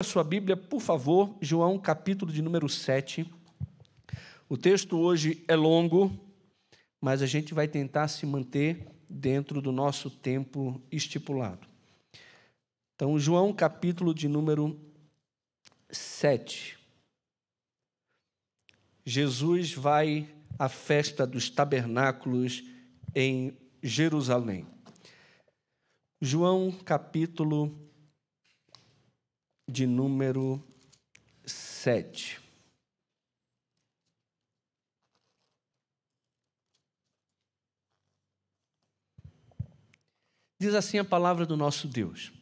a sua Bíblia, por favor, João capítulo de número 7. O texto hoje é longo, mas a gente vai tentar se manter dentro do nosso tempo estipulado. Então, João capítulo de número 7. Jesus vai à festa dos tabernáculos em Jerusalém. João capítulo de número 7. Diz assim a palavra do nosso Deus.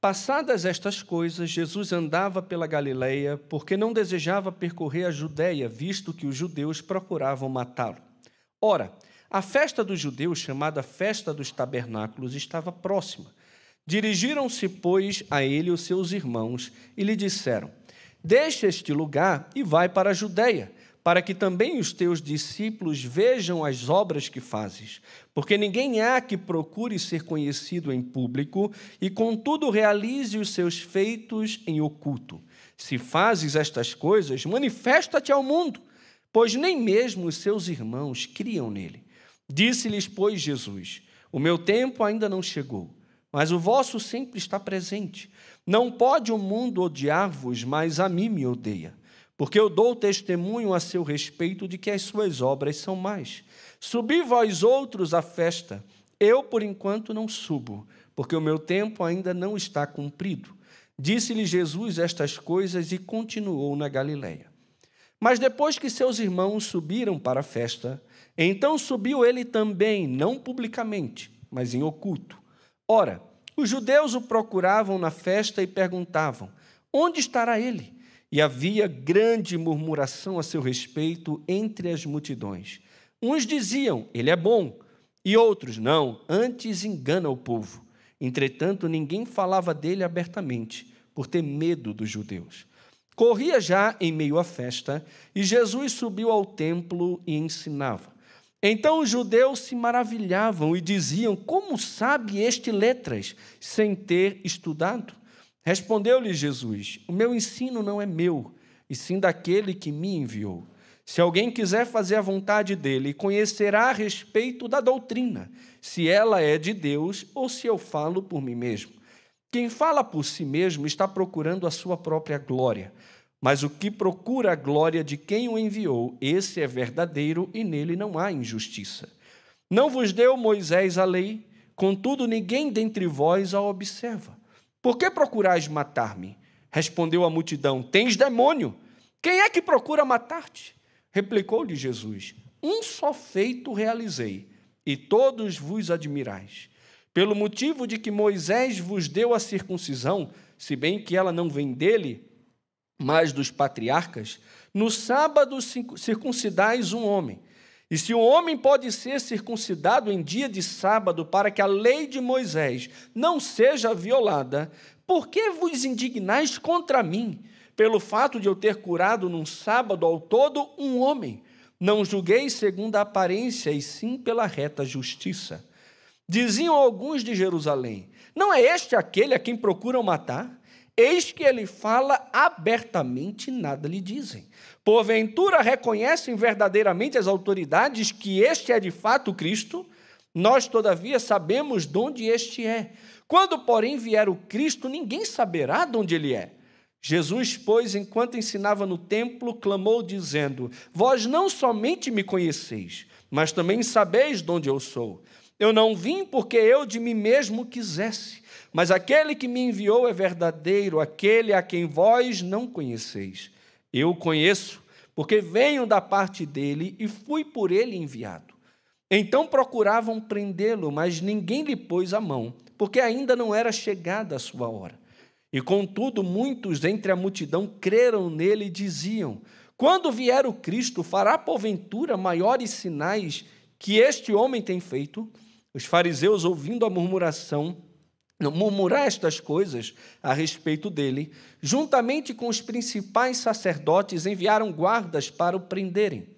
Passadas estas coisas, Jesus andava pela Galileia, porque não desejava percorrer a Judéia, visto que os judeus procuravam matá-lo. Ora, a festa dos judeus, chamada Festa dos Tabernáculos, estava próxima. Dirigiram-se, pois, a ele os seus irmãos e lhe disseram: Deixa este lugar e vai para a Judéia para que também os teus discípulos vejam as obras que fazes. Porque ninguém há que procure ser conhecido em público e, contudo, realize os seus feitos em oculto. Se fazes estas coisas, manifesta-te ao mundo, pois nem mesmo os seus irmãos criam nele. Disse-lhes, pois, Jesus: O meu tempo ainda não chegou, mas o vosso sempre está presente. Não pode o mundo odiar-vos, mas a mim me odeia porque eu dou testemunho a seu respeito de que as suas obras são mais. Subi vós outros à festa, eu por enquanto não subo, porque o meu tempo ainda não está cumprido. Disse-lhe Jesus estas coisas e continuou na Galiléia. Mas depois que seus irmãos subiram para a festa, então subiu ele também, não publicamente, mas em oculto. Ora, os judeus o procuravam na festa e perguntavam: Onde estará ele? e havia grande murmuração a seu respeito entre as multidões. Uns diziam, ele é bom, e outros, não, antes engana o povo. Entretanto, ninguém falava dele abertamente, por ter medo dos judeus. Corria já em meio à festa, e Jesus subiu ao templo e ensinava. Então os judeus se maravilhavam e diziam: Como sabe este letras, sem ter estudado? Respondeu-lhe Jesus: O meu ensino não é meu, e sim daquele que me enviou. Se alguém quiser fazer a vontade dele, conhecerá a respeito da doutrina, se ela é de Deus ou se eu falo por mim mesmo. Quem fala por si mesmo está procurando a sua própria glória, mas o que procura a glória de quem o enviou, esse é verdadeiro e nele não há injustiça. Não vos deu Moisés a lei, contudo ninguém dentre vós a observa. Por que procurais matar-me? Respondeu a multidão: Tens demônio. Quem é que procura matar-te? Replicou-lhe Jesus: Um só feito realizei, e todos vos admirais. Pelo motivo de que Moisés vos deu a circuncisão, se bem que ela não vem dele, mas dos patriarcas, no sábado circuncidais um homem. E se um homem pode ser circuncidado em dia de sábado para que a lei de Moisés não seja violada, por que vos indignais contra mim, pelo fato de eu ter curado num sábado ao todo um homem? Não julgueis segundo a aparência, e sim pela reta justiça. Diziam alguns de Jerusalém: Não é este aquele a quem procuram matar? Eis que ele fala abertamente, nada lhe dizem. Porventura reconhecem verdadeiramente as autoridades que este é de fato Cristo? Nós, todavia, sabemos de onde este é. Quando, porém, vier o Cristo, ninguém saberá de onde ele é. Jesus, pois, enquanto ensinava no templo, clamou, dizendo: Vós não somente me conheceis, mas também sabeis de onde eu sou. Eu não vim porque eu de mim mesmo quisesse, mas aquele que me enviou é verdadeiro, aquele a quem vós não conheceis. Eu o conheço, porque venho da parte dele e fui por ele enviado. Então procuravam prendê-lo, mas ninguém lhe pôs a mão, porque ainda não era chegada a sua hora. E contudo, muitos entre a multidão creram nele e diziam: Quando vier o Cristo, fará porventura maiores sinais que este homem tem feito? Os fariseus, ouvindo a murmuração, murmurar estas coisas a respeito dele, juntamente com os principais sacerdotes, enviaram guardas para o prenderem.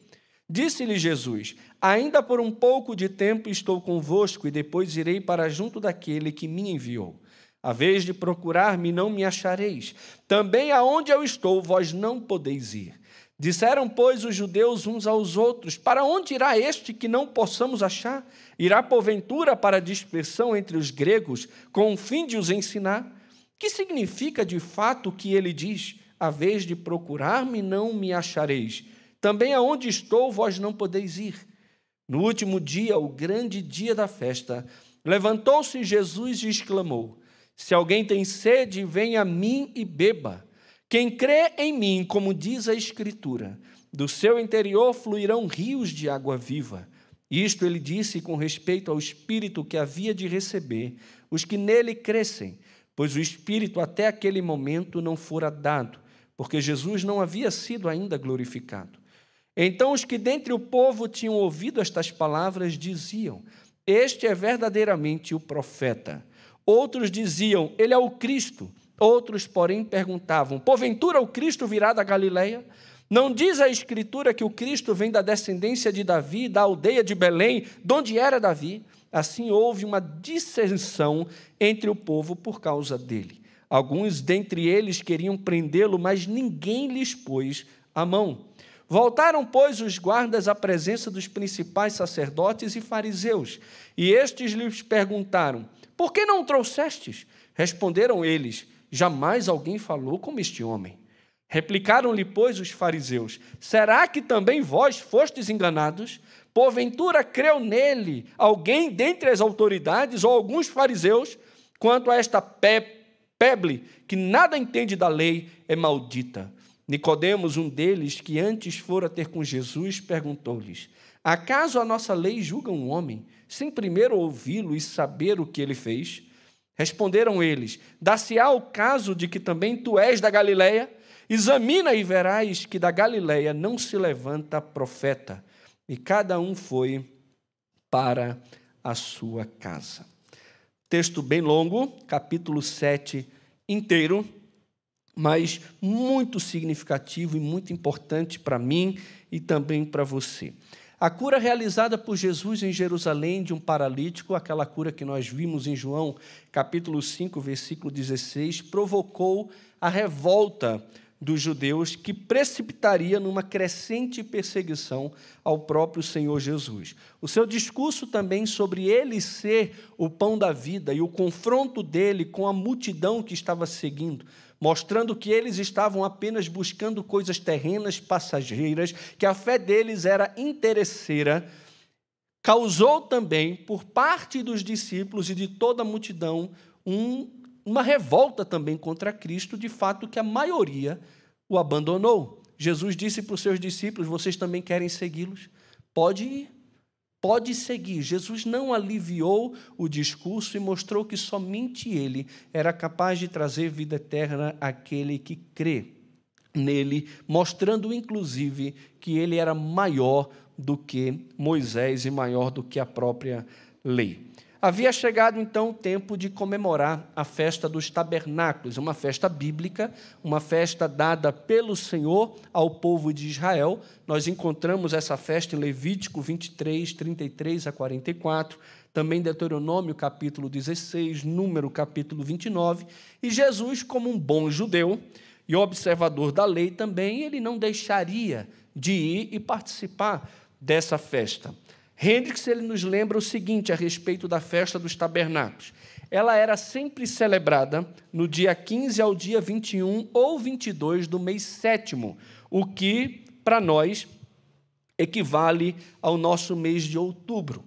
Disse-lhe Jesus: Ainda por um pouco de tempo estou convosco, e depois irei para junto daquele que me enviou. A vez de procurar-me, não me achareis. Também aonde eu estou, vós não podeis ir. Disseram, pois, os judeus uns aos outros: Para onde irá este que não possamos achar? Irá, porventura, para a dispersão entre os gregos, com o fim de os ensinar? Que significa de fato o que ele diz? A vez de procurar-me, não me achareis. Também aonde estou, vós não podeis ir. No último dia, o grande dia da festa, levantou-se Jesus e exclamou: se alguém tem sede, venha a mim e beba. Quem crê em mim, como diz a Escritura, do seu interior fluirão rios de água viva. Isto ele disse com respeito ao Espírito que havia de receber os que nele crescem, pois o Espírito até aquele momento não fora dado, porque Jesus não havia sido ainda glorificado. Então os que dentre o povo tinham ouvido estas palavras diziam: Este é verdadeiramente o profeta. Outros diziam, ele é o Cristo. Outros, porém, perguntavam, porventura o Cristo virá da Galileia? Não diz a Escritura que o Cristo vem da descendência de Davi, da aldeia de Belém, de onde era Davi? Assim houve uma dissensão entre o povo por causa dele. Alguns dentre eles queriam prendê-lo, mas ninguém lhes pôs a mão. Voltaram, pois, os guardas à presença dos principais sacerdotes e fariseus, e estes lhes perguntaram: por que não trouxestes? Responderam eles: Jamais alguém falou como este homem. Replicaram-lhe, pois, os fariseus: Será que também vós fostes enganados? Porventura creu nele alguém dentre as autoridades ou alguns fariseus? Quanto a esta pe peble, que nada entende da lei, é maldita. Nicodemos, um deles, que antes fora ter com Jesus, perguntou-lhes: Acaso a nossa lei julga um homem sem primeiro ouvi-lo e saber o que ele fez? Responderam eles: Dá-se-á o caso de que também tu és da Galileia? Examina e verás que da Galileia não se levanta profeta. E cada um foi para a sua casa. Texto bem longo, capítulo 7 inteiro, mas muito significativo e muito importante para mim e também para você. A cura realizada por Jesus em Jerusalém de um paralítico, aquela cura que nós vimos em João, capítulo 5, versículo 16, provocou a revolta dos judeus que precipitaria numa crescente perseguição ao próprio Senhor Jesus. O seu discurso também sobre ele ser o pão da vida e o confronto dele com a multidão que estava seguindo mostrando que eles estavam apenas buscando coisas terrenas, passageiras, que a fé deles era interesseira, causou também, por parte dos discípulos e de toda a multidão, um, uma revolta também contra Cristo, de fato que a maioria o abandonou. Jesus disse para os seus discípulos: Vocês também querem segui-los? Pode ir pode seguir. Jesus não aliviou o discurso e mostrou que somente ele era capaz de trazer vida eterna àquele que crê nele, mostrando inclusive que ele era maior do que Moisés e maior do que a própria lei. Havia chegado então o tempo de comemorar a festa dos tabernáculos, uma festa bíblica, uma festa dada pelo Senhor ao povo de Israel. Nós encontramos essa festa em Levítico 23, 33 a 44, também Deuteronômio capítulo 16, Número capítulo 29. E Jesus, como um bom judeu e observador da lei também, ele não deixaria de ir e participar dessa festa. Hendrix ele nos lembra o seguinte a respeito da festa dos tabernáculos. Ela era sempre celebrada no dia 15 ao dia 21 ou 22 do mês sétimo, o que, para nós, equivale ao nosso mês de outubro.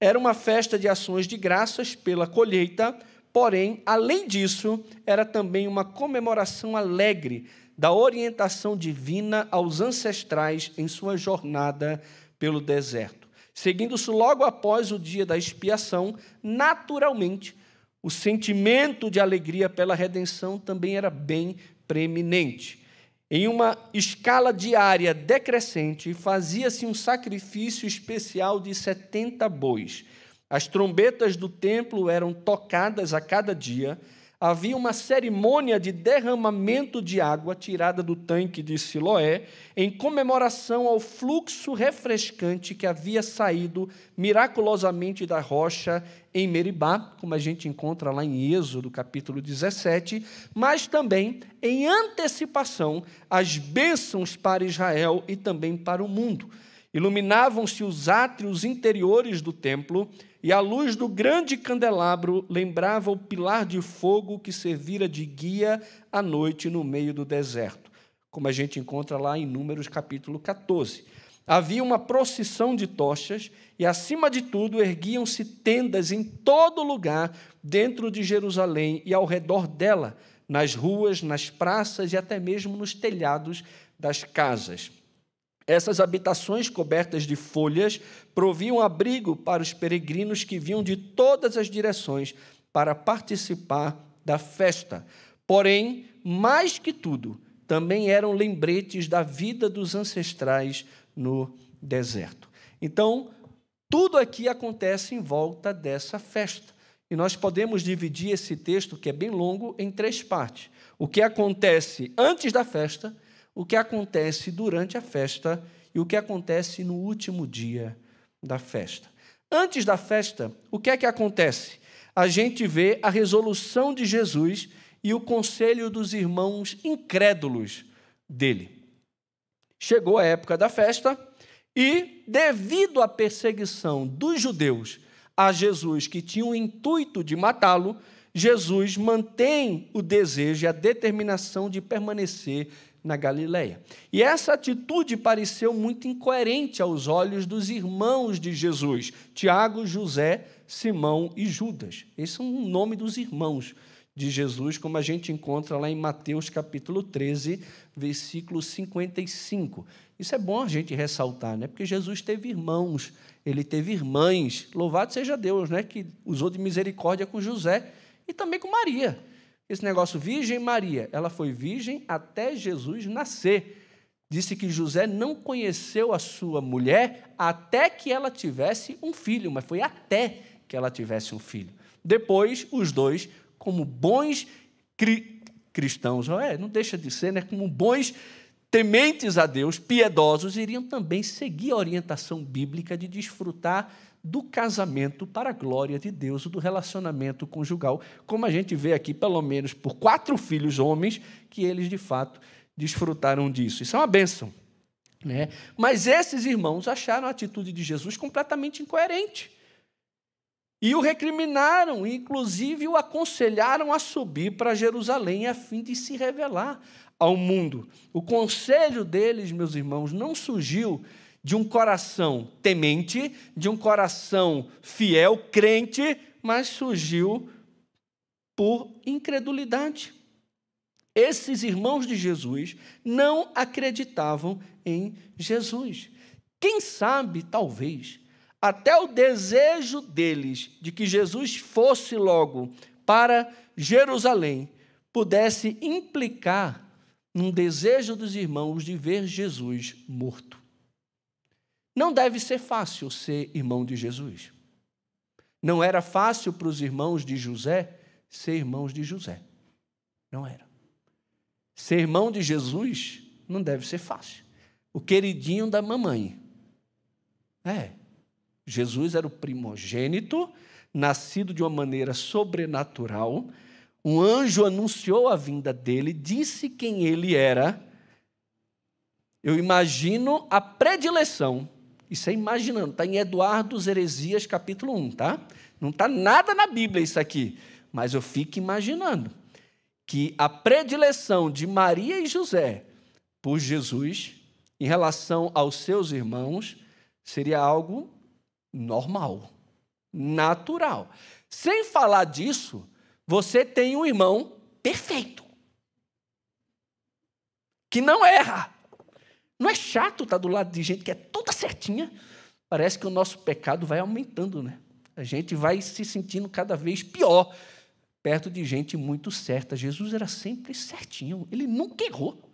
Era uma festa de ações de graças pela colheita, porém, além disso, era também uma comemoração alegre da orientação divina aos ancestrais em sua jornada pelo deserto. Seguindo-se logo após o dia da expiação, naturalmente, o sentimento de alegria pela redenção também era bem preeminente. Em uma escala diária decrescente, fazia-se um sacrifício especial de 70 bois. As trombetas do templo eram tocadas a cada dia, havia uma cerimônia de derramamento de água tirada do tanque de Siloé, em comemoração ao fluxo refrescante que havia saído miraculosamente da rocha em Meribá, como a gente encontra lá em Êxodo, capítulo 17, mas também em antecipação às bênçãos para Israel e também para o mundo. Iluminavam-se os átrios interiores do templo e a luz do grande candelabro lembrava o pilar de fogo que servira de guia à noite no meio do deserto, como a gente encontra lá em Números capítulo 14. Havia uma procissão de tochas e, acima de tudo, erguiam-se tendas em todo lugar dentro de Jerusalém e ao redor dela, nas ruas, nas praças e até mesmo nos telhados das casas. Essas habitações cobertas de folhas proviam abrigo para os peregrinos que vinham de todas as direções para participar da festa. Porém, mais que tudo, também eram lembretes da vida dos ancestrais no deserto. Então, tudo aqui acontece em volta dessa festa. E nós podemos dividir esse texto, que é bem longo, em três partes: o que acontece antes da festa o que acontece durante a festa e o que acontece no último dia da festa. Antes da festa, o que é que acontece? A gente vê a resolução de Jesus e o conselho dos irmãos incrédulos dele. Chegou a época da festa e, devido à perseguição dos judeus a Jesus, que tinha o intuito de matá-lo, Jesus mantém o desejo e a determinação de permanecer na Galileia. E essa atitude pareceu muito incoerente aos olhos dos irmãos de Jesus, Tiago, José, Simão e Judas. Esse é o nome dos irmãos de Jesus, como a gente encontra lá em Mateus capítulo 13, versículo 55. Isso é bom a gente ressaltar, né? Porque Jesus teve irmãos, ele teve irmãs. Louvado seja Deus, né, que usou de misericórdia com José e também com Maria. Esse negócio Virgem Maria, ela foi virgem até Jesus nascer. Disse que José não conheceu a sua mulher até que ela tivesse um filho, mas foi até que ela tivesse um filho. Depois, os dois, como bons cri cristãos, é, não deixa de ser, né? como bons tementes a Deus, piedosos, iriam também seguir a orientação bíblica de desfrutar do casamento para a glória de Deus, do relacionamento conjugal, como a gente vê aqui, pelo menos por quatro filhos homens, que eles de fato desfrutaram disso. Isso é uma bênção. Né? Mas esses irmãos acharam a atitude de Jesus completamente incoerente. E o recriminaram, inclusive o aconselharam a subir para Jerusalém a fim de se revelar ao mundo. O conselho deles, meus irmãos, não surgiu de um coração temente, de um coração fiel, crente, mas surgiu por incredulidade. Esses irmãos de Jesus não acreditavam em Jesus. Quem sabe, talvez, até o desejo deles de que Jesus fosse logo para Jerusalém pudesse implicar num desejo dos irmãos de ver Jesus morto. Não deve ser fácil ser irmão de Jesus. Não era fácil para os irmãos de José ser irmãos de José. Não era. Ser irmão de Jesus não deve ser fácil. O queridinho da mamãe. É. Jesus era o primogênito, nascido de uma maneira sobrenatural. Um anjo anunciou a vinda dele, disse quem ele era. Eu imagino a predileção isso é imaginando, está em Eduardo Heresias, capítulo 1, tá? Não está nada na Bíblia isso aqui, mas eu fico imaginando que a predileção de Maria e José por Jesus em relação aos seus irmãos seria algo normal, natural. Sem falar disso, você tem um irmão perfeito, que não erra. Não é chato estar do lado de gente que é toda certinha? Parece que o nosso pecado vai aumentando, né? A gente vai se sentindo cada vez pior perto de gente muito certa. Jesus era sempre certinho, ele nunca errou,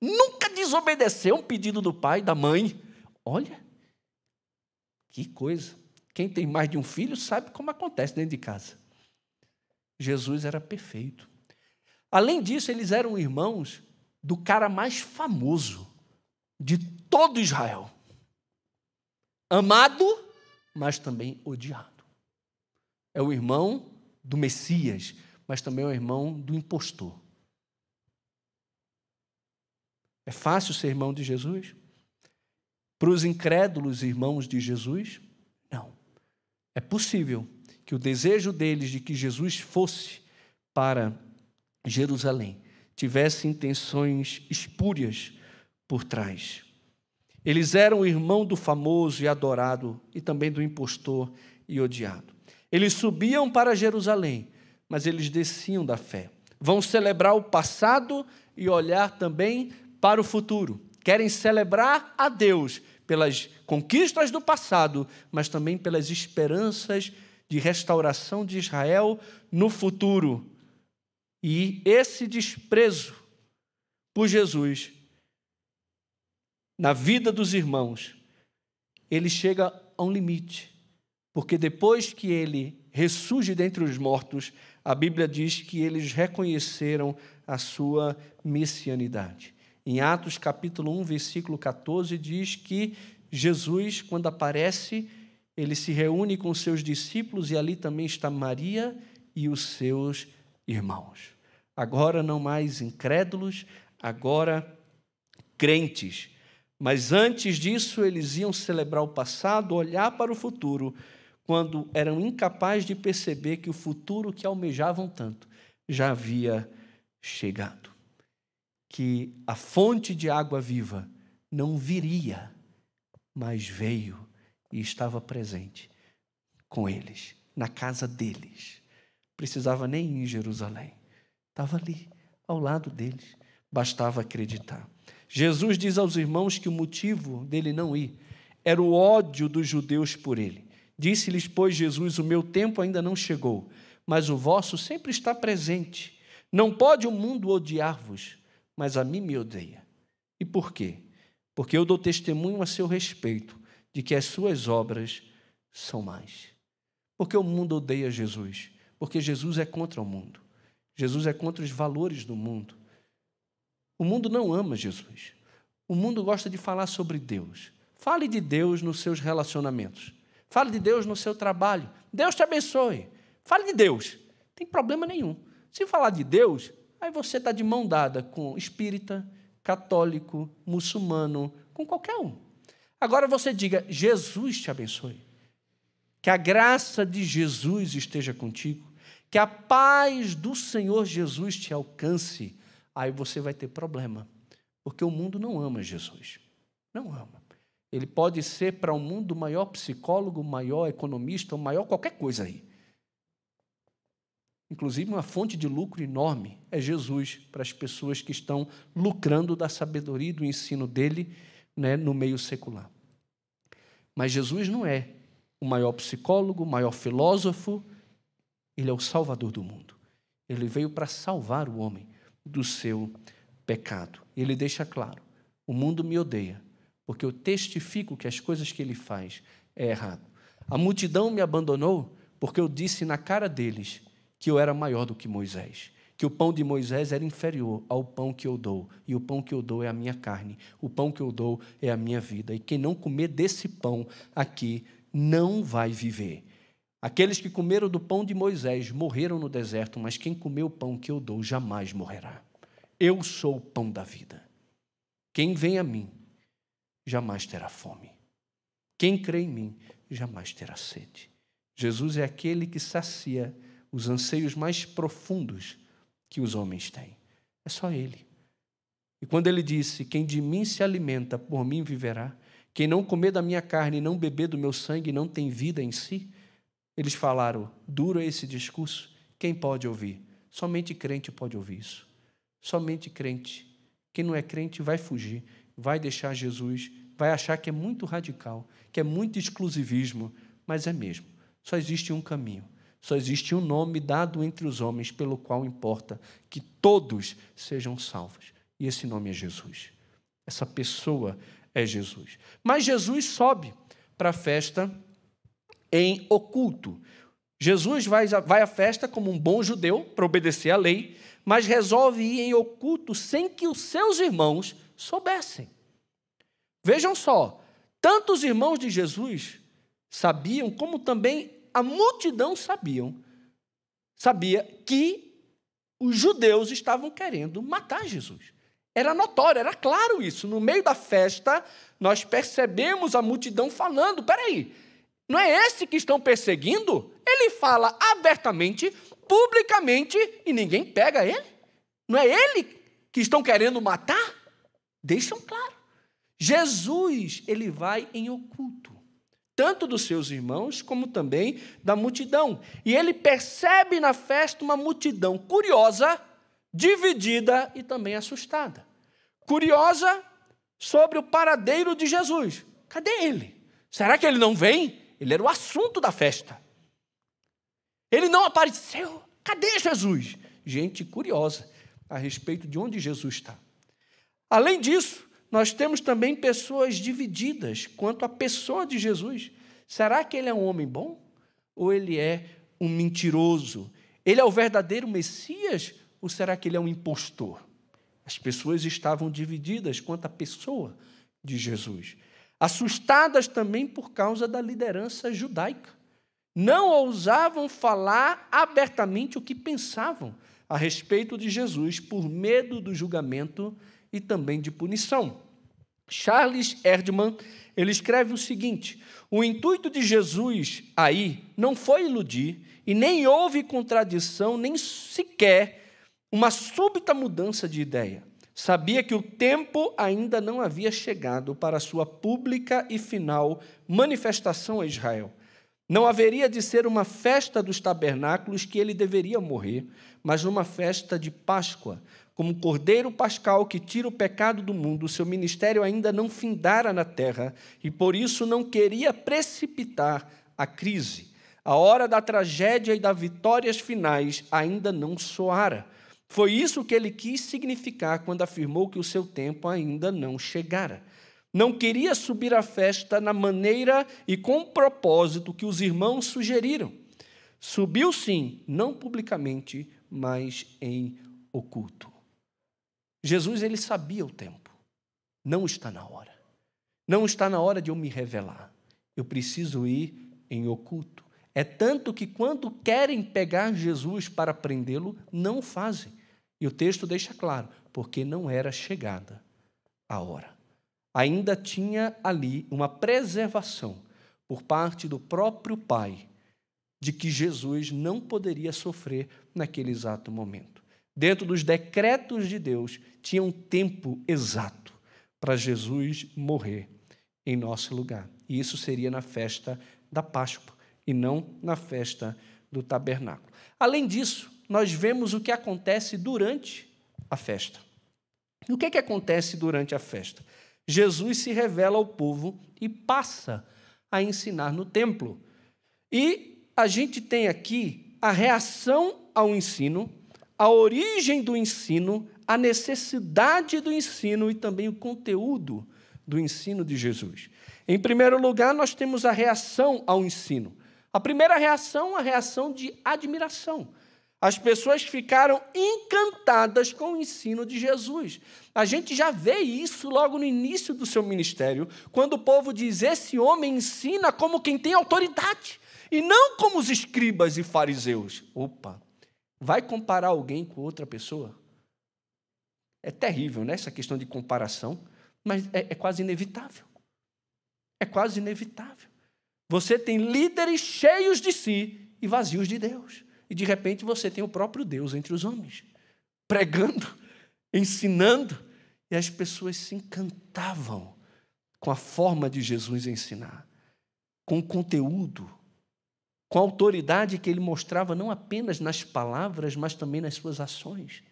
nunca desobedeceu um pedido do pai, da mãe. Olha, que coisa. Quem tem mais de um filho sabe como acontece dentro de casa. Jesus era perfeito. Além disso, eles eram irmãos do cara mais famoso de todo Israel. Amado, mas também odiado. É o irmão do Messias, mas também é o irmão do impostor. É fácil ser irmão de Jesus? Para os incrédulos irmãos de Jesus, não. É possível que o desejo deles de que Jesus fosse para Jerusalém tivesse intenções espúrias por trás. Eles eram o irmão do famoso e adorado e também do impostor e odiado. Eles subiam para Jerusalém, mas eles desciam da fé. Vão celebrar o passado e olhar também para o futuro. Querem celebrar a Deus pelas conquistas do passado, mas também pelas esperanças de restauração de Israel no futuro. E esse desprezo por Jesus na vida dos irmãos, ele chega a um limite, porque depois que ele ressurge dentre os mortos, a Bíblia diz que eles reconheceram a sua messianidade. Em Atos capítulo 1, versículo 14, diz que Jesus, quando aparece, ele se reúne com seus discípulos e ali também está Maria e os seus irmãos. Agora não mais incrédulos, agora crentes. Mas antes disso, eles iam celebrar o passado, olhar para o futuro, quando eram incapazes de perceber que o futuro que almejavam tanto já havia chegado. Que a fonte de água viva não viria, mas veio e estava presente com eles, na casa deles. Precisava nem ir em Jerusalém, estava ali, ao lado deles, bastava acreditar. Jesus diz aos irmãos que o motivo dele não ir era o ódio dos judeus por ele. Disse-lhes, pois, Jesus: O meu tempo ainda não chegou, mas o vosso sempre está presente. Não pode o mundo odiar-vos, mas a mim me odeia. E por quê? Porque eu dou testemunho a seu respeito de que as suas obras são mais. Porque o mundo odeia Jesus? Porque Jesus é contra o mundo. Jesus é contra os valores do mundo. O mundo não ama Jesus. O mundo gosta de falar sobre Deus. Fale de Deus nos seus relacionamentos. Fale de Deus no seu trabalho. Deus te abençoe. Fale de Deus. Não tem problema nenhum. Se falar de Deus, aí você está de mão dada com espírita, católico, muçulmano, com qualquer um. Agora você diga: Jesus te abençoe. Que a graça de Jesus esteja contigo. Que a paz do Senhor Jesus te alcance aí você vai ter problema. Porque o mundo não ama Jesus. Não ama. Ele pode ser para o um mundo o maior psicólogo, o maior economista, o maior qualquer coisa aí. Inclusive, uma fonte de lucro enorme é Jesus para as pessoas que estão lucrando da sabedoria e do ensino dele né, no meio secular. Mas Jesus não é o maior psicólogo, o maior filósofo, ele é o salvador do mundo. Ele veio para salvar o homem do seu pecado. Ele deixa claro: o mundo me odeia, porque eu testifico que as coisas que ele faz é errado. A multidão me abandonou porque eu disse na cara deles que eu era maior do que Moisés, que o pão de Moisés era inferior ao pão que eu dou, e o pão que eu dou é a minha carne, o pão que eu dou é a minha vida, e quem não comer desse pão aqui não vai viver. Aqueles que comeram do pão de Moisés morreram no deserto, mas quem comeu o pão que eu dou jamais morrerá. Eu sou o pão da vida. Quem vem a mim jamais terá fome. Quem crê em mim jamais terá sede. Jesus é aquele que sacia os anseios mais profundos que os homens têm. É só Ele. E quando ele disse: Quem de mim se alimenta, por mim viverá. Quem não comer da minha carne e não beber do meu sangue não tem vida em si. Eles falaram: duro é esse discurso, quem pode ouvir? Somente crente pode ouvir isso. Somente crente. Quem não é crente vai fugir, vai deixar Jesus, vai achar que é muito radical, que é muito exclusivismo, mas é mesmo. Só existe um caminho, só existe um nome dado entre os homens pelo qual importa que todos sejam salvos. E esse nome é Jesus. Essa pessoa é Jesus. Mas Jesus sobe para a festa em oculto. Jesus vai, vai à festa como um bom judeu para obedecer à lei, mas resolve ir em oculto sem que os seus irmãos soubessem. Vejam só, tanto os irmãos de Jesus sabiam, como também a multidão sabiam, sabia que os judeus estavam querendo matar Jesus. Era notório, era claro isso. No meio da festa, nós percebemos a multidão falando: peraí, não é esse que estão perseguindo? Ele fala abertamente, publicamente, e ninguém pega ele? Não é ele que estão querendo matar? Deixam claro. Jesus, ele vai em oculto, tanto dos seus irmãos como também da multidão. E ele percebe na festa uma multidão curiosa, dividida e também assustada. Curiosa sobre o paradeiro de Jesus. Cadê ele? Será que ele não vem? Ele era o assunto da festa. Ele não apareceu. Cadê Jesus? Gente curiosa a respeito de onde Jesus está. Além disso, nós temos também pessoas divididas quanto à pessoa de Jesus. Será que ele é um homem bom? Ou ele é um mentiroso? Ele é o verdadeiro Messias? Ou será que ele é um impostor? As pessoas estavam divididas quanto à pessoa de Jesus. Assustadas também por causa da liderança judaica. Não ousavam falar abertamente o que pensavam a respeito de Jesus por medo do julgamento e também de punição. Charles Erdmann, ele escreve o seguinte: o intuito de Jesus aí não foi iludir e nem houve contradição, nem sequer uma súbita mudança de ideia. Sabia que o tempo ainda não havia chegado para a sua pública e final manifestação a Israel. Não haveria de ser uma festa dos tabernáculos que ele deveria morrer, mas uma festa de Páscoa, como cordeiro pascal que tira o pecado do mundo, seu ministério ainda não findara na terra e por isso não queria precipitar a crise. A hora da tragédia e das vitórias finais ainda não soara. Foi isso que ele quis significar quando afirmou que o seu tempo ainda não chegara. Não queria subir à festa na maneira e com o propósito que os irmãos sugeriram. Subiu sim, não publicamente, mas em oculto. Jesus ele sabia o tempo. Não está na hora. Não está na hora de eu me revelar. Eu preciso ir em oculto. É tanto que quando querem pegar Jesus para prendê-lo, não fazem. E o texto deixa claro, porque não era chegada a hora. Ainda tinha ali uma preservação por parte do próprio Pai de que Jesus não poderia sofrer naquele exato momento dentro dos decretos de Deus, tinha um tempo exato para Jesus morrer em nosso lugar. E isso seria na festa da Páscoa e não na festa do tabernáculo. Além disso, nós vemos o que acontece durante a festa. O que, é que acontece durante a festa? Jesus se revela ao povo e passa a ensinar no templo. E a gente tem aqui a reação ao ensino a origem do ensino, a necessidade do ensino e também o conteúdo do ensino de Jesus. Em primeiro lugar, nós temos a reação ao ensino. A primeira reação, a reação de admiração. As pessoas ficaram encantadas com o ensino de Jesus. A gente já vê isso logo no início do seu ministério, quando o povo diz: Esse homem ensina como quem tem autoridade, e não como os escribas e fariseus. Opa, vai comparar alguém com outra pessoa? É terrível, né? Essa questão de comparação, mas é, é quase inevitável. É quase inevitável. Você tem líderes cheios de si e vazios de Deus. E de repente você tem o próprio Deus entre os homens, pregando, ensinando, e as pessoas se encantavam com a forma de Jesus ensinar, com o conteúdo, com a autoridade que ele mostrava não apenas nas palavras, mas também nas suas ações.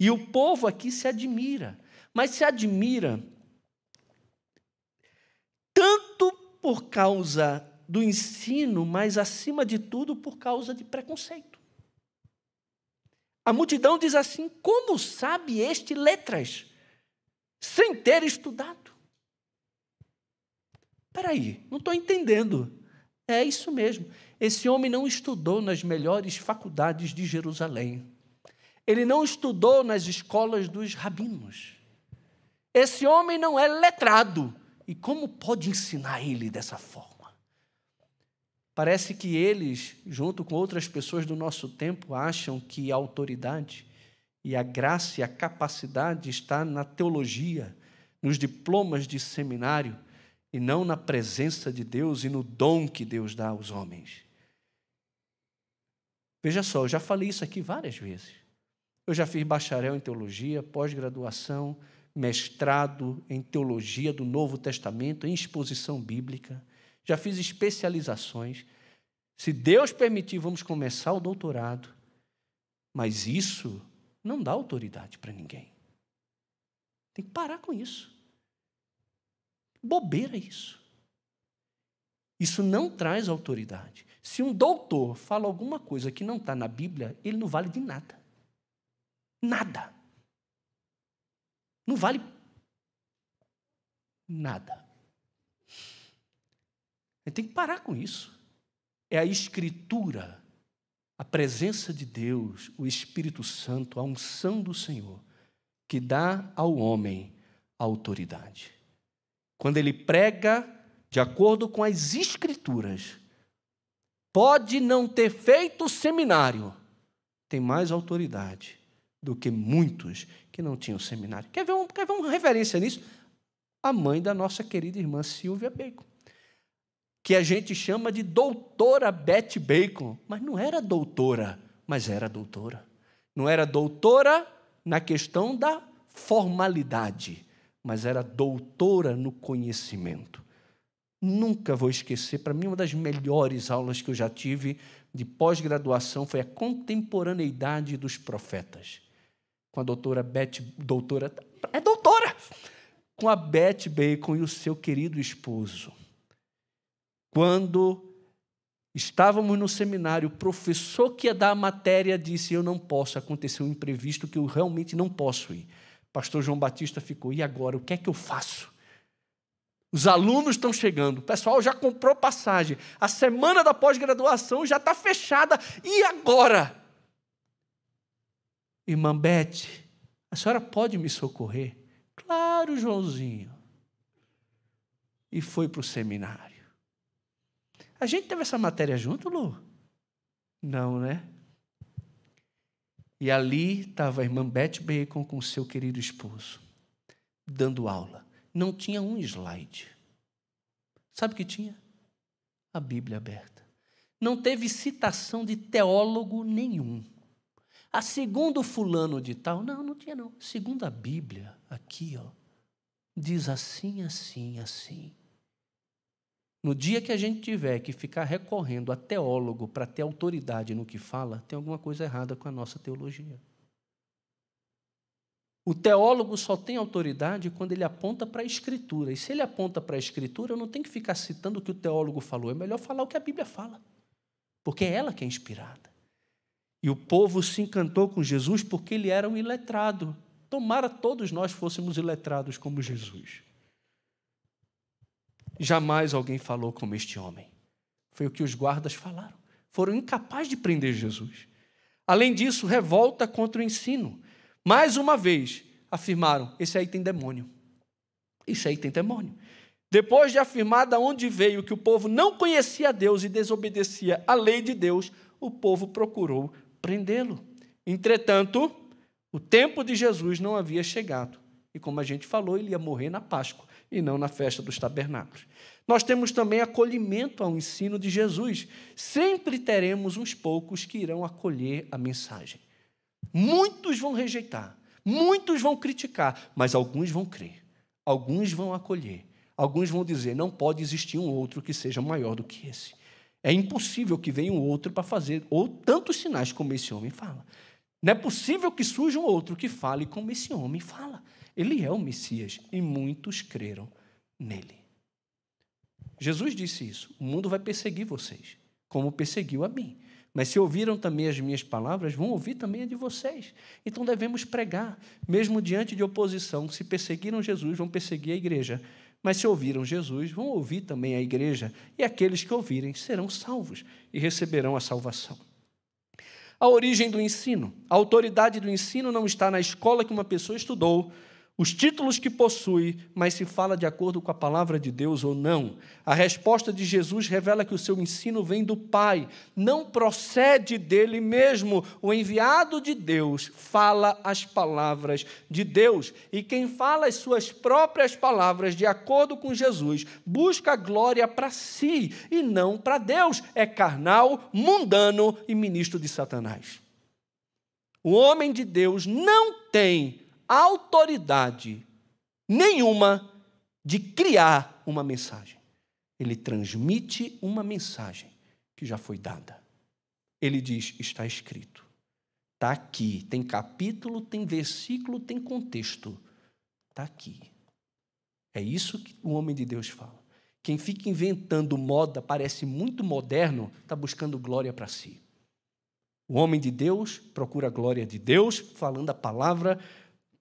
E o povo aqui se admira, mas se admira tanto por causa do ensino, mas acima de tudo por causa de preconceito. A multidão diz assim: como sabe este letras, sem ter estudado? Espera aí, não estou entendendo. É isso mesmo. Esse homem não estudou nas melhores faculdades de Jerusalém. Ele não estudou nas escolas dos rabinos. Esse homem não é letrado. E como pode ensinar ele dessa forma? Parece que eles, junto com outras pessoas do nosso tempo, acham que a autoridade e a graça e a capacidade está na teologia, nos diplomas de seminário, e não na presença de Deus e no dom que Deus dá aos homens. Veja só, eu já falei isso aqui várias vezes. Eu já fiz bacharel em teologia, pós-graduação, mestrado em teologia do Novo Testamento, em exposição bíblica, já fiz especializações. Se Deus permitir, vamos começar o doutorado. Mas isso não dá autoridade para ninguém. Tem que parar com isso. Bobeira isso. Isso não traz autoridade. Se um doutor fala alguma coisa que não está na Bíblia, ele não vale de nada. Nada. Não vale nada. A gente tem que parar com isso. É a Escritura, a presença de Deus, o Espírito Santo, a unção do Senhor, que dá ao homem a autoridade. Quando ele prega de acordo com as Escrituras, pode não ter feito seminário, tem mais autoridade do que muitos que não tinham seminário. Quer ver, um, quer ver uma referência nisso? A mãe da nossa querida irmã Silvia Bacon, que a gente chama de doutora Beth Bacon, mas não era doutora, mas era doutora. Não era doutora na questão da formalidade, mas era doutora no conhecimento. Nunca vou esquecer, para mim, uma das melhores aulas que eu já tive de pós-graduação foi a contemporaneidade dos profetas com a doutora Beth, doutora, é doutora, com a Beth Bacon e o seu querido esposo. Quando estávamos no seminário, o professor que ia dar a matéria disse: Eu não posso, aconteceu um imprevisto que eu realmente não posso ir. Pastor João Batista ficou: E agora? O que é que eu faço? Os alunos estão chegando, o pessoal já comprou passagem, a semana da pós-graduação já está fechada, e agora? Irmã Beth, a senhora pode me socorrer? Claro, Joãozinho. E foi para o seminário. A gente teve essa matéria junto, Lu? Não, né? E ali estava a irmã Beth Bacon com seu querido esposo, dando aula. Não tinha um slide. Sabe o que tinha? A Bíblia aberta. Não teve citação de teólogo nenhum. A segundo fulano de tal, não, não tinha não. Segundo a Bíblia, aqui, ó, diz assim, assim, assim. No dia que a gente tiver que ficar recorrendo a teólogo para ter autoridade no que fala, tem alguma coisa errada com a nossa teologia. O teólogo só tem autoridade quando ele aponta para a Escritura. E se ele aponta para a Escritura, eu não tenho que ficar citando o que o teólogo falou. É melhor falar o que a Bíblia fala. Porque é ela que é inspirada. E o povo se encantou com Jesus porque ele era um iletrado. Tomara todos nós fôssemos iletrados como Jesus. Jamais alguém falou como este homem. Foi o que os guardas falaram. Foram incapazes de prender Jesus. Além disso, revolta contra o ensino. Mais uma vez, afirmaram: esse aí tem demônio. Esse aí tem demônio. Depois de afirmar de onde veio que o povo não conhecia Deus e desobedecia a lei de Deus, o povo procurou prendê-lo. Entretanto, o tempo de Jesus não havia chegado. E como a gente falou, ele ia morrer na Páscoa e não na festa dos tabernáculos. Nós temos também acolhimento ao ensino de Jesus. Sempre teremos uns poucos que irão acolher a mensagem. Muitos vão rejeitar, muitos vão criticar, mas alguns vão crer, alguns vão acolher, alguns vão dizer: não pode existir um outro que seja maior do que esse. É impossível que venha um outro para fazer ou tantos sinais como esse homem fala. Não é possível que surja um outro que fale como esse homem fala. Ele é o Messias e muitos creram nele. Jesus disse isso: o mundo vai perseguir vocês, como perseguiu a mim. Mas se ouviram também as minhas palavras, vão ouvir também a de vocês. Então devemos pregar, mesmo diante de oposição. Se perseguiram Jesus, vão perseguir a igreja. Mas se ouviram Jesus, vão ouvir também a igreja, e aqueles que ouvirem serão salvos e receberão a salvação. A origem do ensino. A autoridade do ensino não está na escola que uma pessoa estudou, os títulos que possui, mas se fala de acordo com a palavra de Deus ou não. A resposta de Jesus revela que o seu ensino vem do Pai, não procede dele mesmo. O enviado de Deus fala as palavras de Deus, e quem fala as suas próprias palavras de acordo com Jesus, busca glória para si e não para Deus. É carnal, mundano e ministro de Satanás. O homem de Deus não tem autoridade nenhuma de criar uma mensagem. Ele transmite uma mensagem que já foi dada. Ele diz: está escrito. Está aqui. Tem capítulo, tem versículo, tem contexto. Está aqui. É isso que o homem de Deus fala. Quem fica inventando moda, parece muito moderno, está buscando glória para si. O homem de Deus procura a glória de Deus, falando a palavra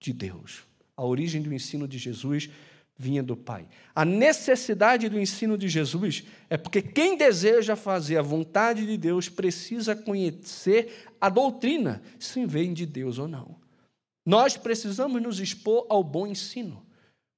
de Deus. A origem do ensino de Jesus vinha do Pai. A necessidade do ensino de Jesus é porque quem deseja fazer a vontade de Deus precisa conhecer a doutrina, se vem de Deus ou não. Nós precisamos nos expor ao bom ensino.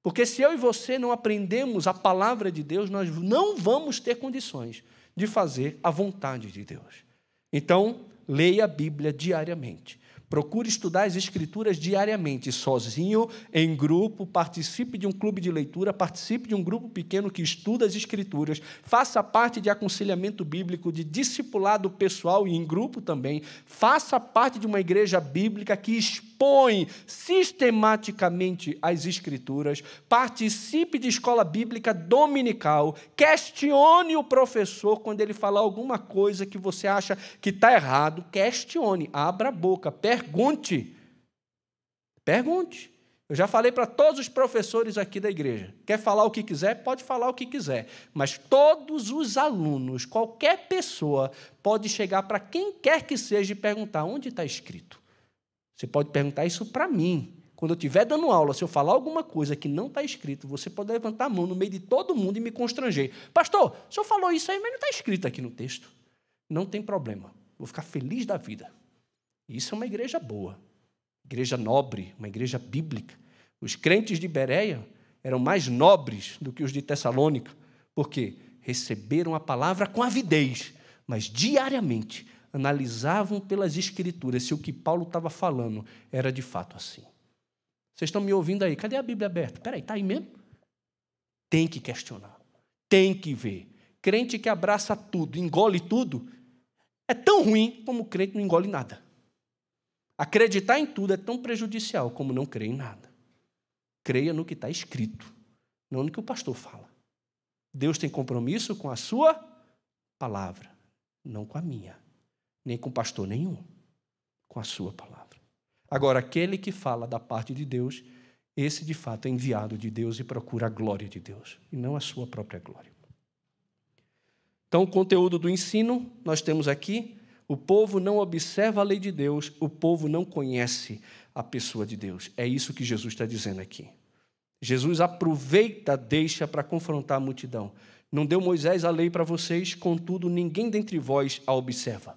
Porque se eu e você não aprendemos a palavra de Deus, nós não vamos ter condições de fazer a vontade de Deus. Então, leia a Bíblia diariamente. Procure estudar as Escrituras diariamente, sozinho, em grupo, participe de um clube de leitura, participe de um grupo pequeno que estuda as Escrituras, faça parte de aconselhamento bíblico, de discipulado pessoal e em grupo também, faça parte de uma igreja bíblica que expõe sistematicamente as Escrituras, participe de escola bíblica dominical, questione o professor quando ele falar alguma coisa que você acha que está errado, questione, abra a boca, Pergunte. Pergunte. Eu já falei para todos os professores aqui da igreja. Quer falar o que quiser? Pode falar o que quiser. Mas todos os alunos, qualquer pessoa, pode chegar para quem quer que seja e perguntar: onde está escrito? Você pode perguntar isso para mim. Quando eu estiver dando aula, se eu falar alguma coisa que não está escrito, você pode levantar a mão no meio de todo mundo e me constranger. Pastor, o senhor falou isso aí, mas não está escrito aqui no texto. Não tem problema. Vou ficar feliz da vida. Isso é uma igreja boa, igreja nobre, uma igreja bíblica. Os crentes de Bereia eram mais nobres do que os de Tessalônica, porque receberam a palavra com avidez, mas diariamente analisavam pelas escrituras se o que Paulo estava falando era de fato assim. Vocês estão me ouvindo aí? Cadê a Bíblia aberta? Peraí, está aí mesmo? Tem que questionar, tem que ver. Crente que abraça tudo, engole tudo, é tão ruim como crente não engole nada. Acreditar em tudo é tão prejudicial como não crer em nada. Creia no que está escrito, não no que o pastor fala. Deus tem compromisso com a sua palavra, não com a minha, nem com pastor nenhum, com a sua palavra. Agora, aquele que fala da parte de Deus, esse de fato é enviado de Deus e procura a glória de Deus, e não a sua própria glória. Então, o conteúdo do ensino, nós temos aqui o povo não observa a lei de Deus, o povo não conhece a pessoa de Deus. É isso que Jesus está dizendo aqui. Jesus aproveita, deixa para confrontar a multidão. Não deu Moisés a lei para vocês, contudo, ninguém dentre vós a observa.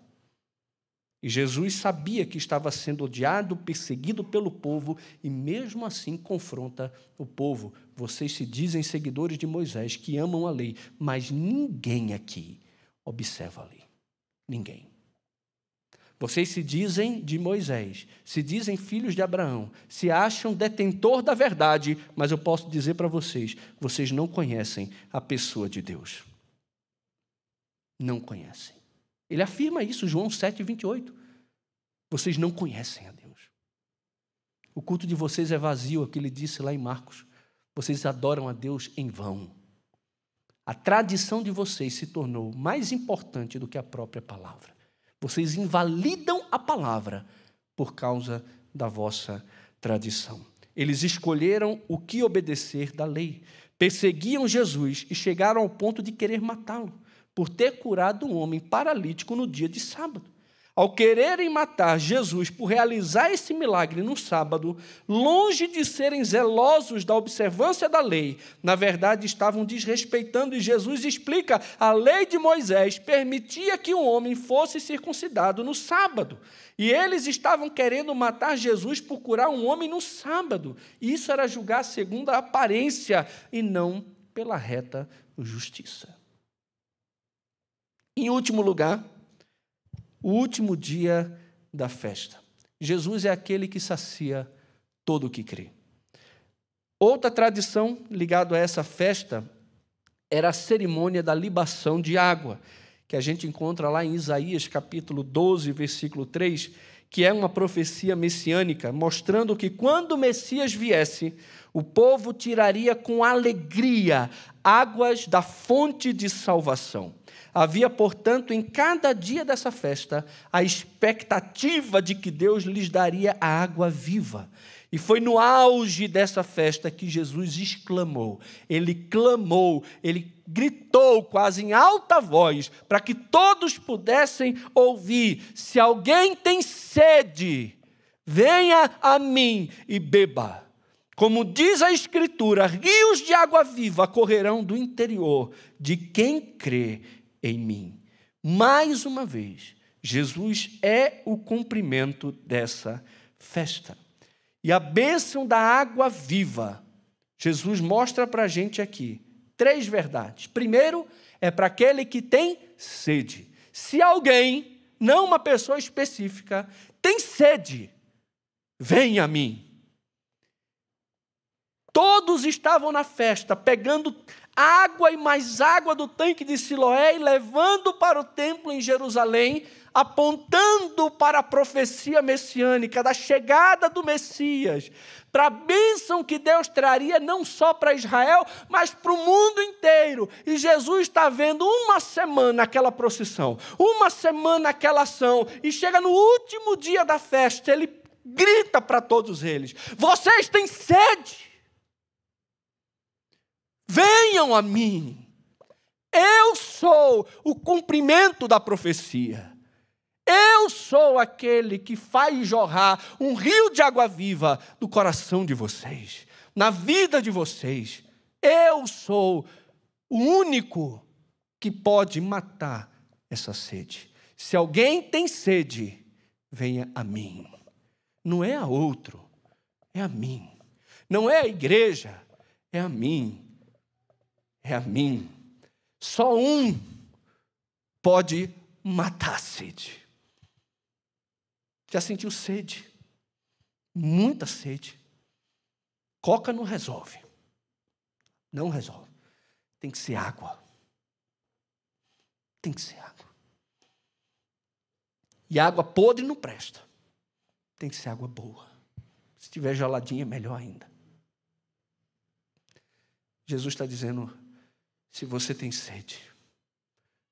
E Jesus sabia que estava sendo odiado, perseguido pelo povo, e mesmo assim confronta o povo. Vocês se dizem seguidores de Moisés, que amam a lei, mas ninguém aqui observa a lei. Ninguém. Vocês se dizem de Moisés, se dizem filhos de Abraão, se acham detentor da verdade, mas eu posso dizer para vocês: vocês não conhecem a pessoa de Deus. Não conhecem. Ele afirma isso, João 7, 28. Vocês não conhecem a Deus. O culto de vocês é vazio, é o que ele disse lá em Marcos. Vocês adoram a Deus em vão. A tradição de vocês se tornou mais importante do que a própria palavra. Vocês invalidam a palavra por causa da vossa tradição. Eles escolheram o que obedecer da lei. Perseguiam Jesus e chegaram ao ponto de querer matá-lo, por ter curado um homem paralítico no dia de sábado. ao quererem matar Jesus por realizar esse milagre no sábado, longe de serem zelosos da observância da lei, na verdade estavam desrespeitando, e Jesus explica: a lei de Moisés permitia que um homem fosse circuncidado no sábado. E eles estavam querendo matar Jesus por curar um homem no sábado. Isso era julgar segundo a aparência e não pela reta justiça. Em último lugar, o último dia da festa. Jesus é aquele que sacia todo o que crê. Outra tradição ligada a essa festa era a cerimônia da libação de água, que a gente encontra lá em Isaías capítulo 12, versículo 3, que é uma profecia messiânica, mostrando que quando o Messias viesse, o povo tiraria com alegria águas da fonte de salvação. Havia, portanto, em cada dia dessa festa, a expectativa de que Deus lhes daria a água viva. E foi no auge dessa festa que Jesus exclamou, ele clamou, ele gritou quase em alta voz, para que todos pudessem ouvir: se alguém tem sede, venha a mim e beba. Como diz a Escritura, rios de água viva correrão do interior de quem crê em mim. Mais uma vez, Jesus é o cumprimento dessa festa. E a bênção da água viva, Jesus mostra para a gente aqui três verdades. Primeiro, é para aquele que tem sede. Se alguém, não uma pessoa específica, tem sede, venha a mim. Todos estavam na festa, pegando água e mais água do tanque de Siloé e levando para o templo em Jerusalém, apontando para a profecia messiânica da chegada do Messias, para a bênção que Deus traria não só para Israel, mas para o mundo inteiro. E Jesus está vendo uma semana aquela procissão, uma semana aquela ação, e chega no último dia da festa, ele grita para todos eles: Vocês têm sede? Venham a mim. Eu sou o cumprimento da profecia. Eu sou aquele que faz jorrar um rio de água viva do coração de vocês, na vida de vocês. Eu sou o único que pode matar essa sede. Se alguém tem sede, venha a mim. Não é a outro, é a mim. Não é a igreja, é a mim é a mim. Só um pode matar a sede. Já sentiu sede? Muita sede. Coca não resolve. Não resolve. Tem que ser água. Tem que ser água. E água podre não presta. Tem que ser água boa. Se tiver geladinha, melhor ainda. Jesus está dizendo: se você tem sede,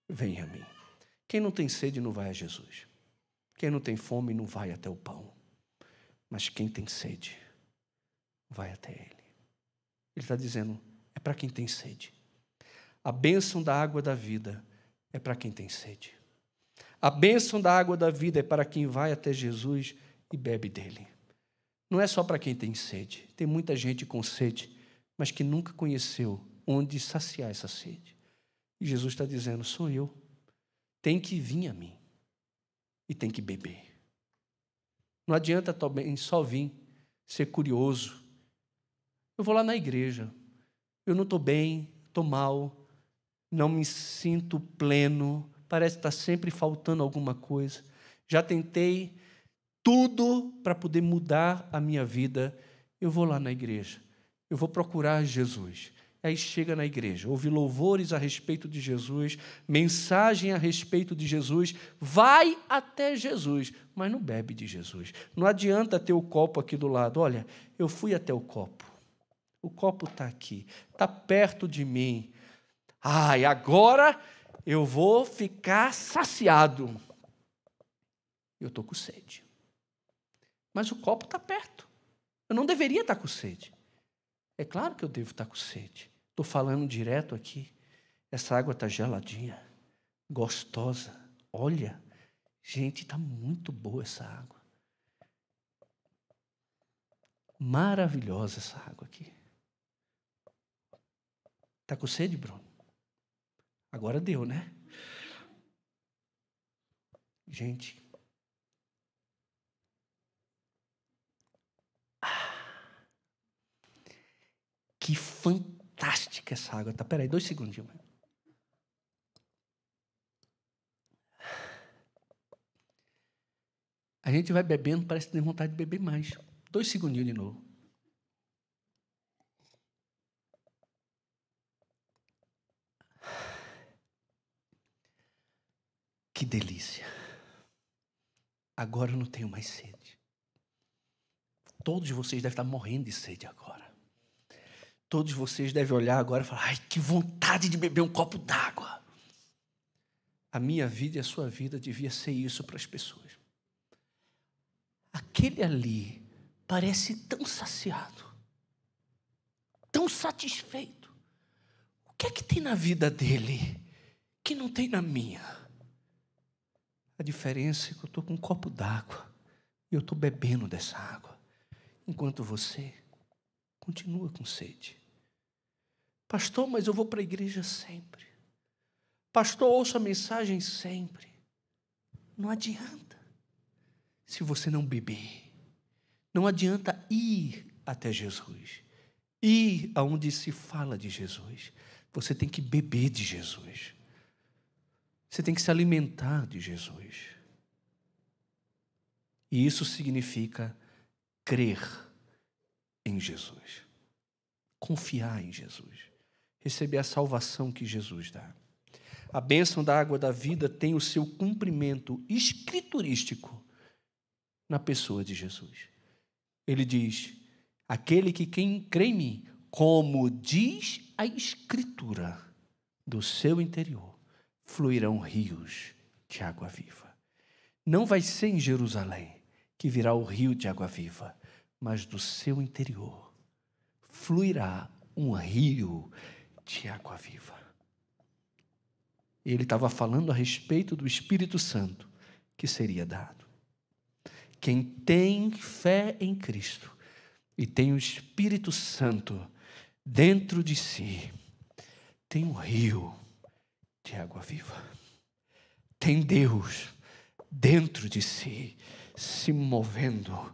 venha a mim. Quem não tem sede não vai a Jesus. Quem não tem fome não vai até o pão. Mas quem tem sede, vai até Ele. Ele está dizendo: é para quem tem sede. A bênção da água da vida é para quem tem sede. A bênção da água da vida é para quem vai até Jesus e bebe dele. Não é só para quem tem sede. Tem muita gente com sede, mas que nunca conheceu onde saciar essa sede. E Jesus está dizendo: sou eu. Tem que vir a mim e tem que beber. Não adianta também só vir, ser curioso. Eu vou lá na igreja, eu não estou bem, estou mal, não me sinto pleno, parece que está sempre faltando alguma coisa. Já tentei tudo para poder mudar a minha vida. Eu vou lá na igreja, eu vou procurar Jesus aí chega na igreja, ouve louvores a respeito de Jesus, mensagem a respeito de Jesus, vai até Jesus, mas não bebe de Jesus. Não adianta ter o copo aqui do lado. Olha, eu fui até o copo. O copo está aqui, está perto de mim. Ai, agora eu vou ficar saciado. Eu estou com sede. Mas o copo está perto. Eu não deveria estar tá com sede. É claro que eu devo estar tá com sede. Estou falando direto aqui. Essa água está geladinha, gostosa. Olha, Gente, está muito boa essa água. Maravilhosa essa água aqui. Está com sede, Bruno? Agora deu, né? Gente. Ah, que fantástica essa água. Tá, peraí, dois segundinhos. A gente vai bebendo, parece ter vontade de beber mais. Dois segundinhos de novo. Que delícia. Agora eu não tenho mais sede. Todos vocês devem estar morrendo de sede agora. Todos vocês devem olhar agora e falar: ai, que vontade de beber um copo d'água. A minha vida e a sua vida devia ser isso para as pessoas aquele ali parece tão saciado, tão satisfeito. O que é que tem na vida dele que não tem na minha? A diferença é que eu estou com um copo d'água e eu estou bebendo dessa água, enquanto você continua com sede. Pastor, mas eu vou para a igreja sempre. Pastor, ouço a mensagem sempre. Não adianta se você não beber. Não adianta ir até Jesus, ir aonde se fala de Jesus. Você tem que beber de Jesus. Você tem que se alimentar de Jesus. E isso significa crer em Jesus, confiar em Jesus, receber a salvação que Jesus dá. A bênção da água da vida tem o seu cumprimento escriturístico na pessoa de Jesus. Ele diz: aquele que quem crê em mim, como diz a Escritura, do seu interior fluirão rios de água viva. Não vai ser em Jerusalém que virá o rio de água viva, mas do seu interior fluirá um rio de água viva. Ele estava falando a respeito do Espírito Santo que seria dado. Quem tem fé em Cristo e tem o Espírito Santo dentro de si, tem um rio de água viva. Tem Deus dentro de si, se movendo,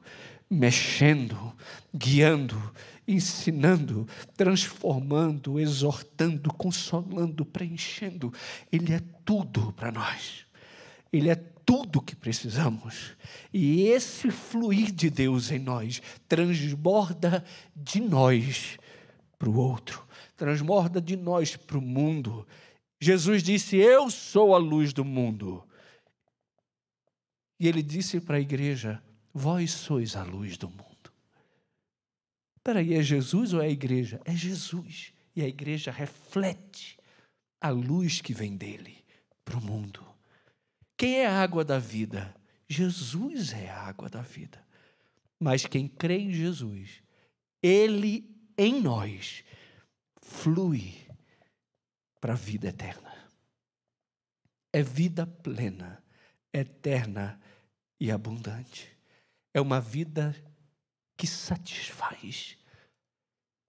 mexendo, guiando, ensinando, transformando, exortando, consolando, preenchendo. Ele é tudo para nós. Ele é tudo que precisamos. E esse fluir de Deus em nós transborda de nós para o outro, transborda de nós para o mundo. Jesus disse: Eu sou a luz do mundo. E ele disse para a igreja: Vós sois a luz do mundo. Espera aí, é Jesus ou é a igreja? É Jesus. E a igreja reflete a luz que vem dele para o mundo. Quem é a água da vida? Jesus é a água da vida. Mas quem crê em Jesus, ele em nós flui para a vida eterna. É vida plena, eterna e abundante. É uma vida que satisfaz.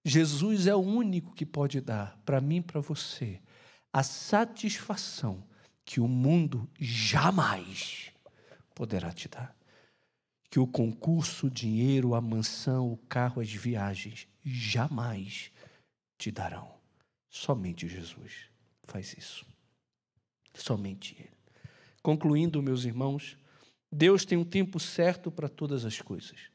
Jesus é o único que pode dar para mim e para você a satisfação que o mundo jamais poderá te dar. Que o concurso, o dinheiro, a mansão, o carro, as viagens jamais te darão. Somente Jesus faz isso. Somente Ele. Concluindo, meus irmãos, Deus tem um tempo certo para todas as coisas.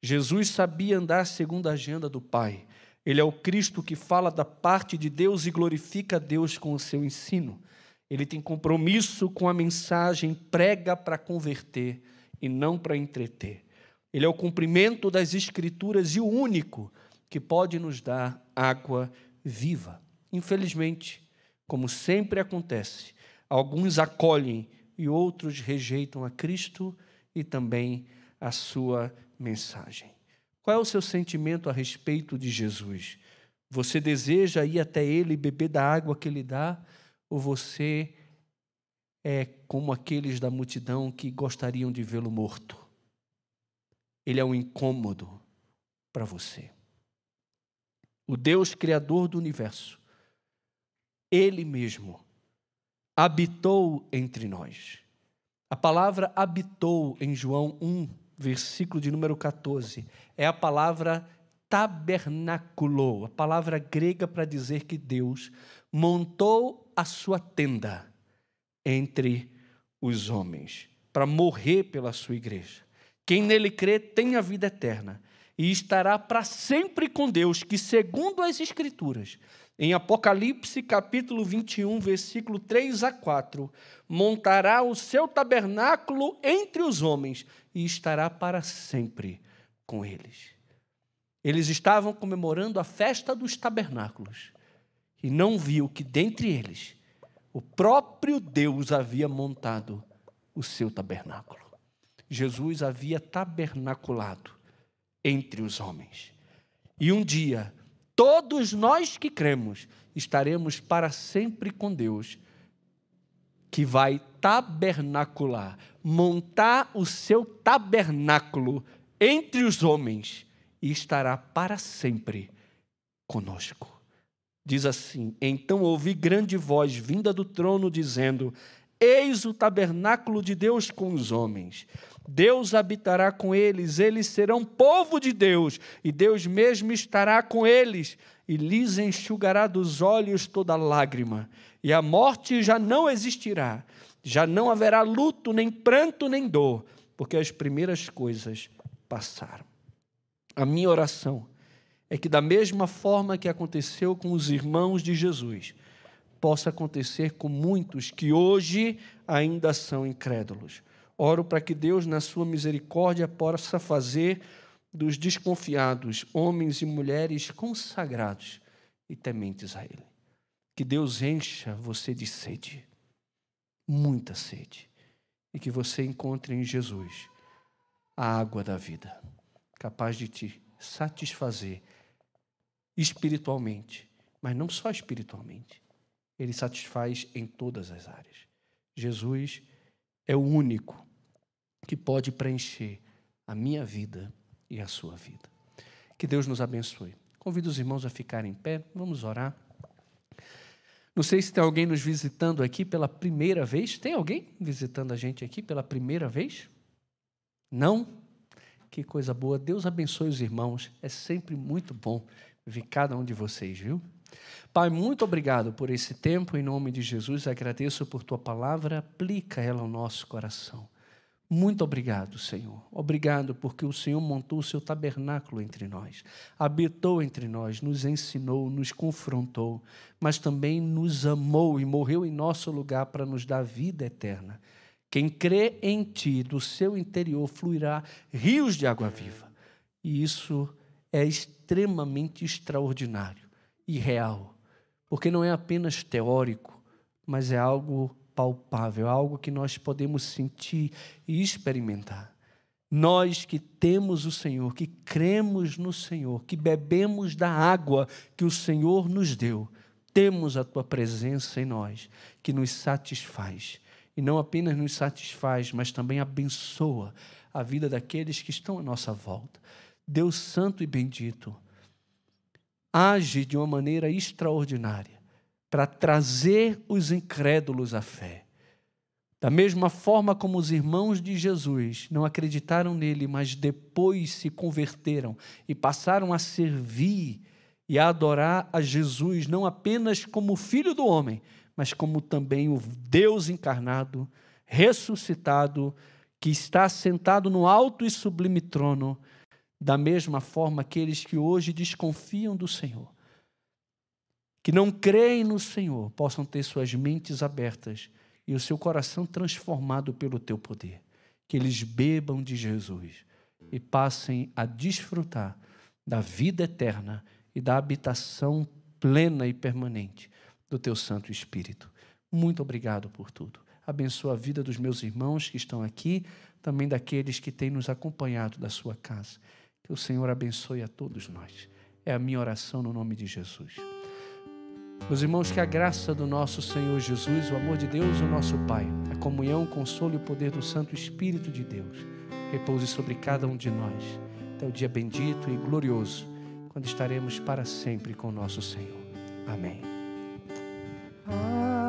Jesus sabia andar segundo a agenda do Pai. Ele é o Cristo que fala da parte de Deus e glorifica Deus com o seu ensino. Ele tem compromisso com a mensagem, prega para converter e não para entreter. Ele é o cumprimento das Escrituras e o único que pode nos dar água viva. Infelizmente, como sempre acontece, alguns acolhem e outros rejeitam a Cristo e também a sua mensagem. Qual é o seu sentimento a respeito de Jesus? Você deseja ir até Ele e beber da água que Ele dá? ou você é como aqueles da multidão que gostariam de vê-lo morto. Ele é um incômodo para você. O Deus Criador do universo, Ele mesmo, habitou entre nós. A palavra habitou em João 1, versículo de número 14, é a palavra tabernáculo, a palavra grega para dizer que Deus montou a sua tenda entre os homens, para morrer pela sua igreja. Quem nele crê tem a vida eterna e estará para sempre com Deus, que, segundo as Escrituras, em Apocalipse capítulo 21, versículo 3 a 4, montará o seu tabernáculo entre os homens e estará para sempre com eles. Eles estavam comemorando a festa dos tabernáculos e não viu que dentre eles o próprio Deus havia montado o seu tabernáculo. Jesus havia tabernaculado entre os homens. E um dia, todos nós que cremos estaremos para sempre com Deus, que vai tabernacular, montar o seu tabernáculo entre os homens e estará para sempre conosco. Diz assim: Então ouvi grande voz vinda do trono dizendo: Eis o tabernáculo de Deus com os homens. Deus habitará com eles, eles serão povo de Deus, e Deus mesmo estará com eles, e lhes enxugará dos olhos toda lágrima, e a morte já não existirá, já não haverá luto, nem pranto, nem dor, porque as primeiras coisas passaram. A minha oração é que, da mesma forma que aconteceu com os irmãos de Jesus, possa acontecer com muitos que hoje ainda são incrédulos. Oro para que Deus, na sua misericórdia, possa fazer dos desconfiados homens e mulheres consagrados e tementes a Ele. Que Deus encha você de sede, muita sede, e que você encontre em Jesus a água da vida, capaz de te satisfazer espiritualmente, mas não só espiritualmente. Ele satisfaz em todas as áreas. Jesus é o único que pode preencher a minha vida e a sua vida. Que Deus nos abençoe. Convido os irmãos a ficarem em pé, vamos orar. Não sei se tem alguém nos visitando aqui pela primeira vez. Tem alguém visitando a gente aqui pela primeira vez? Não? Que coisa boa. Deus abençoe os irmãos. É sempre muito bom ver cada um de vocês, viu? Pai, muito obrigado por esse tempo, em nome de Jesus. Agradeço por tua palavra, aplica ela ao nosso coração. Muito obrigado, Senhor. Obrigado porque o Senhor montou o seu tabernáculo entre nós, habitou entre nós, nos ensinou, nos confrontou, mas também nos amou e morreu em nosso lugar para nos dar vida eterna. Quem crê em Ti, do seu interior fluirá rios de água viva. E isso é extremamente extraordinário e real, porque não é apenas teórico, mas é algo palpável, é algo que nós podemos sentir e experimentar. Nós que temos o Senhor, que cremos no Senhor, que bebemos da água que o Senhor nos deu, temos a tua presença em nós, que nos satisfaz. E não apenas nos satisfaz, mas também abençoa a vida daqueles que estão à nossa volta. Deus Santo e Bendito, age de uma maneira extraordinária para trazer os incrédulos à fé. Da mesma forma como os irmãos de Jesus não acreditaram nele, mas depois se converteram e passaram a servir e a adorar a Jesus, não apenas como Filho do homem, mas como também o Deus encarnado, ressuscitado, que está sentado no alto e sublime trono da mesma forma, aqueles que hoje desconfiam do Senhor, que não creem no Senhor, possam ter suas mentes abertas e o seu coração transformado pelo teu poder. Que eles bebam de Jesus e passem a desfrutar da vida eterna e da habitação plena e permanente do teu Santo Espírito. Muito obrigado por tudo. Abençoa a vida dos meus irmãos que estão aqui, também daqueles que têm nos acompanhado da sua casa. Que o Senhor abençoe a todos nós. É a minha oração no nome de Jesus. Meus irmãos, que a graça do nosso Senhor Jesus, o amor de Deus, o nosso Pai, a comunhão, o consolo e o poder do Santo Espírito de Deus repouse sobre cada um de nós, até o dia bendito e glorioso, quando estaremos para sempre com nosso Senhor. Amém. Ah.